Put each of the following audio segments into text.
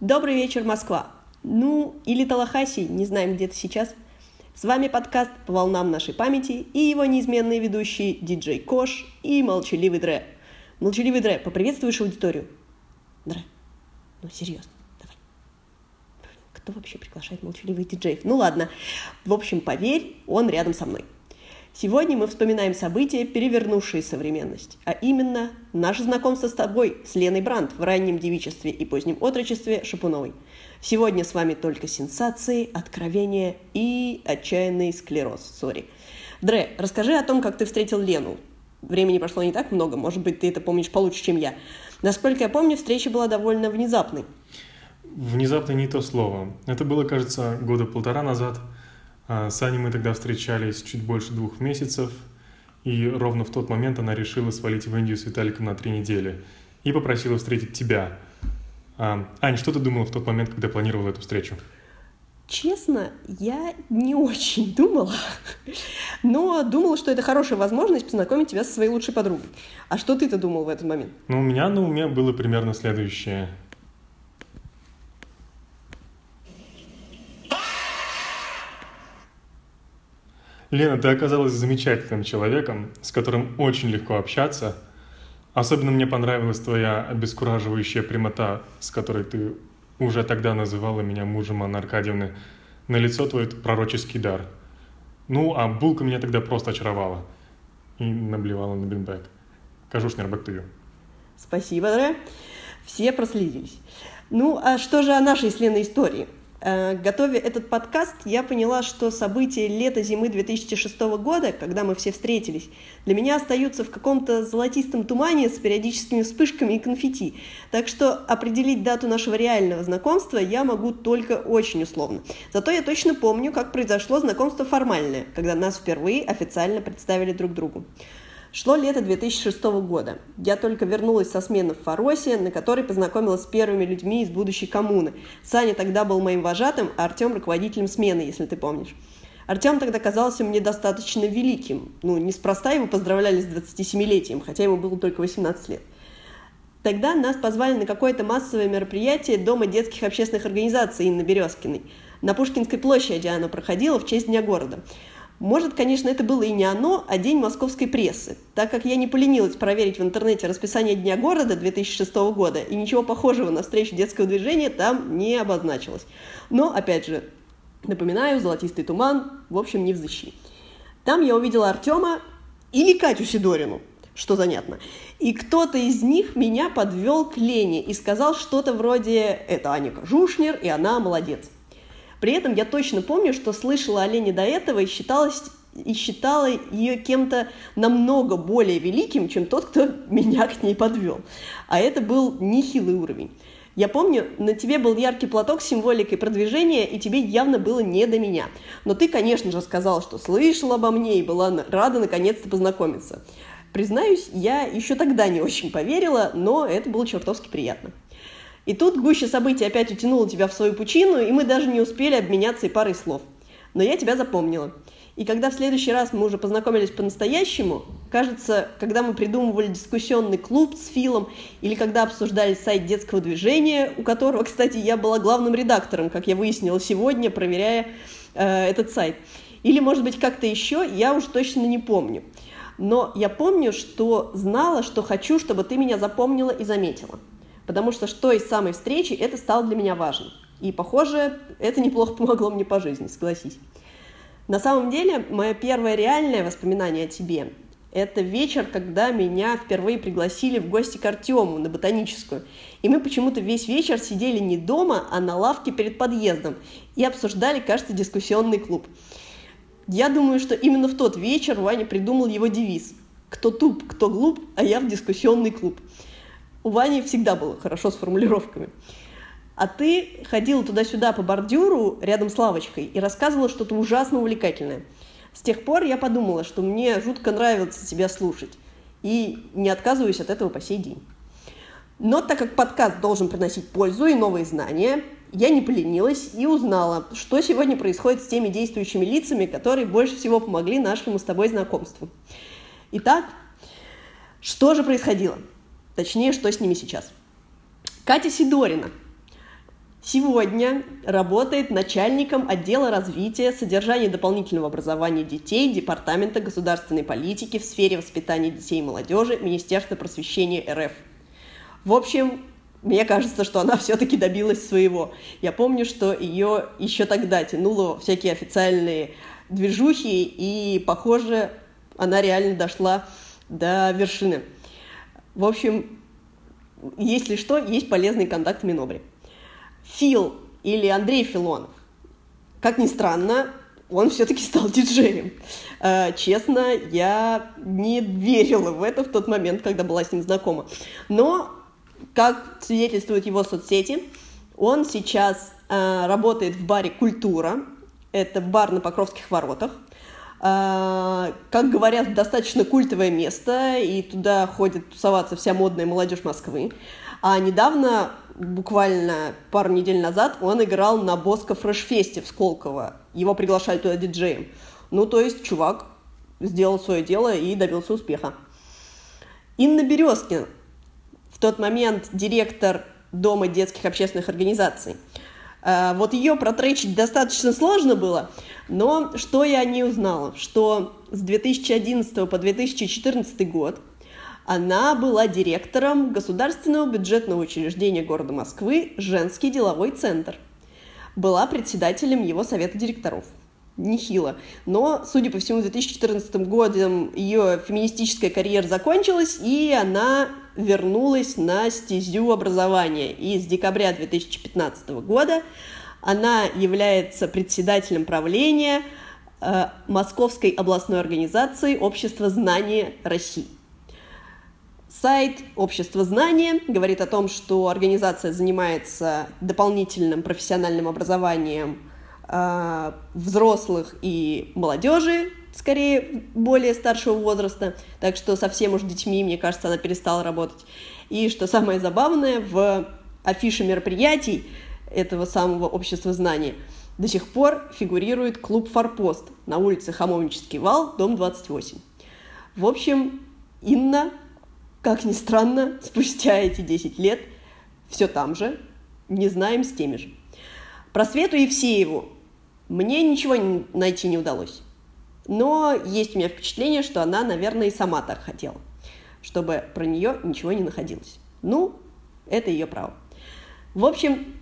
Добрый вечер, Москва. Ну, или Талахаси, не знаем, где ты сейчас. С вами подкаст «По волнам нашей памяти» и его неизменные ведущие диджей Кош и Молчаливый Дре. Молчаливый Дре, поприветствуешь аудиторию? Дре, ну серьезно, давай. Кто вообще приглашает молчаливых диджеев? Ну ладно. В общем, поверь, он рядом со мной. Сегодня мы вспоминаем события, перевернувшие современность, а именно наше знакомство с тобой, с Леной Брандт в раннем девичестве и позднем отрочестве Шапуновой. Сегодня с вами только сенсации, откровения и отчаянный склероз. Сори. Дре, расскажи о том, как ты встретил Лену. Времени прошло не так много, может быть, ты это помнишь получше, чем я. Насколько я помню, встреча была довольно внезапной. Внезапно не то слово. Это было, кажется, года полтора назад – с Аней мы тогда встречались чуть больше двух месяцев, и ровно в тот момент она решила свалить в Индию с Виталиком на три недели и попросила встретить тебя. А, Ань, что ты думала в тот момент, когда планировала эту встречу? Честно, я не очень думала, но думала, что это хорошая возможность познакомить тебя со своей лучшей подругой. А что ты-то думал в этот момент? Ну, у меня на уме было примерно следующее. Лена, ты оказалась замечательным человеком, с которым очень легко общаться. Особенно мне понравилась твоя обескураживающая прямота, с которой ты уже тогда называла меня мужем Анны Аркадьевны. На лицо твой пророческий дар. Ну, а булка меня тогда просто очаровала. И наблевала на бинбэк. Кажуш нербактую. Спасибо, Ре. Все проследились. Ну, а что же о нашей с Леной истории? Э, готовя этот подкаст, я поняла, что события лета-зимы 2006 года, когда мы все встретились, для меня остаются в каком-то золотистом тумане с периодическими вспышками и конфетти. Так что определить дату нашего реального знакомства я могу только очень условно. Зато я точно помню, как произошло знакомство формальное, когда нас впервые официально представили друг другу. Шло лето 2006 года. Я только вернулась со смены в Фаросе, на которой познакомилась с первыми людьми из будущей коммуны. Саня тогда был моим вожатым, а Артем руководителем смены, если ты помнишь. Артем тогда казался мне достаточно великим. Ну, неспроста его поздравляли с 27-летием, хотя ему было только 18 лет. Тогда нас позвали на какое-то массовое мероприятие Дома детских общественных организаций Инны Березкиной. На Пушкинской площади оно проходило в честь Дня города. Может, конечно, это было и не оно, а День московской прессы, так как я не поленилась проверить в интернете расписание Дня города 2006 года, и ничего похожего на встречу детского движения там не обозначилось. Но, опять же, напоминаю, золотистый туман, в общем, не взыщи. Там я увидела Артема или Катю Сидорину, что занятно. И кто-то из них меня подвел к Лене и сказал что-то вроде «это Аня Жушнер, и она молодец». При этом я точно помню, что слышала о Лене до этого и считалась и считала ее кем-то намного более великим, чем тот, кто меня к ней подвел. А это был нехилый уровень. Я помню, на тебе был яркий платок с символикой продвижения, и тебе явно было не до меня. Но ты, конечно же, сказал, что слышала обо мне и была рада наконец-то познакомиться. Признаюсь, я еще тогда не очень поверила, но это было чертовски приятно. И тут гуща событий опять утянула тебя в свою пучину, и мы даже не успели обменяться и парой слов. Но я тебя запомнила. И когда в следующий раз мы уже познакомились по-настоящему, кажется, когда мы придумывали дискуссионный клуб с Филом, или когда обсуждали сайт детского движения, у которого, кстати, я была главным редактором, как я выяснила сегодня, проверяя э, этот сайт. Или, может быть, как-то еще, я уж точно не помню. Но я помню, что знала, что хочу, чтобы ты меня запомнила и заметила потому что что из самой встречи, это стало для меня важным. И, похоже, это неплохо помогло мне по жизни, согласись. На самом деле, мое первое реальное воспоминание о тебе – это вечер, когда меня впервые пригласили в гости к Артему на ботаническую. И мы почему-то весь вечер сидели не дома, а на лавке перед подъездом и обсуждали, кажется, дискуссионный клуб. Я думаю, что именно в тот вечер Ваня придумал его девиз «Кто туп, кто глуп, а я в дискуссионный клуб». У Вани всегда было хорошо с формулировками. А ты ходила туда-сюда по бордюру рядом с лавочкой и рассказывала что-то ужасно увлекательное. С тех пор я подумала, что мне жутко нравится тебя слушать. И не отказываюсь от этого по сей день. Но так как подкаст должен приносить пользу и новые знания, я не поленилась и узнала, что сегодня происходит с теми действующими лицами, которые больше всего помогли нашему с тобой знакомству. Итак, что же происходило? Точнее, что с ними сейчас. Катя Сидорина. Сегодня работает начальником отдела развития содержания дополнительного образования детей Департамента государственной политики в сфере воспитания детей и молодежи Министерства просвещения РФ. В общем, мне кажется, что она все-таки добилась своего. Я помню, что ее еще тогда тянуло всякие официальные движухи, и, похоже, она реально дошла до вершины. В общем, если что, есть полезный контакт в Минобре. Фил или Андрей Филонов, как ни странно, он все-таки стал диджеем. Э, честно, я не верила в это в тот момент, когда была с ним знакома. Но, как свидетельствуют его соцсети, он сейчас э, работает в баре «Культура». Это бар на Покровских воротах. Э, как говорят, достаточно культовое место, и туда ходит тусоваться вся модная молодежь Москвы. А недавно, буквально пару недель назад, он играл на Боско Фрешфесте в Сколково. Его приглашали туда диджеем. Ну, то есть чувак сделал свое дело и добился успеха. Инна Березкина, в тот момент директор Дома детских общественных организаций. Э, вот ее протречить достаточно сложно было, но что я не узнала, что с 2011 по 2014 год – она была директором Государственного бюджетного учреждения города Москвы «Женский деловой центр». Была председателем его совета директоров. Нехило. Но, судя по всему, в 2014 году ее феминистическая карьера закончилась, и она вернулась на стезю образования. И с декабря 2015 года она является председателем правления э, Московской областной организации Общества знания России. Сайт Общества знания говорит о том, что организация занимается дополнительным профессиональным образованием э, взрослых и молодежи, скорее более старшего возраста, так что совсем уж детьми, мне кажется, она перестала работать. И что самое забавное, в афише мероприятий этого самого общества знания до сих пор фигурирует клуб «Форпост» на улице Хамовнический вал, дом 28. В общем, Инна как ни странно, спустя эти 10 лет все там же, не знаем с теми же. Про Свету Евсееву мне ничего найти не удалось. Но есть у меня впечатление, что она, наверное, и сама так хотела, чтобы про нее ничего не находилось. Ну, это ее право. В общем,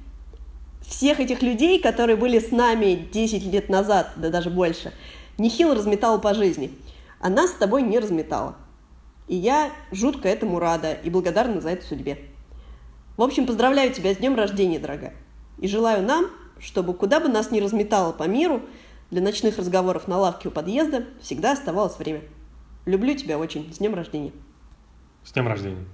всех этих людей, которые были с нами 10 лет назад, да даже больше, нехило разметала по жизни. Она с тобой не разметала. И я жутко этому рада и благодарна за это судьбе. В общем, поздравляю тебя с днем рождения, дорогая. И желаю нам, чтобы куда бы нас ни разметало по миру, для ночных разговоров на лавке у подъезда всегда оставалось время. Люблю тебя очень. С днем рождения. С днем рождения.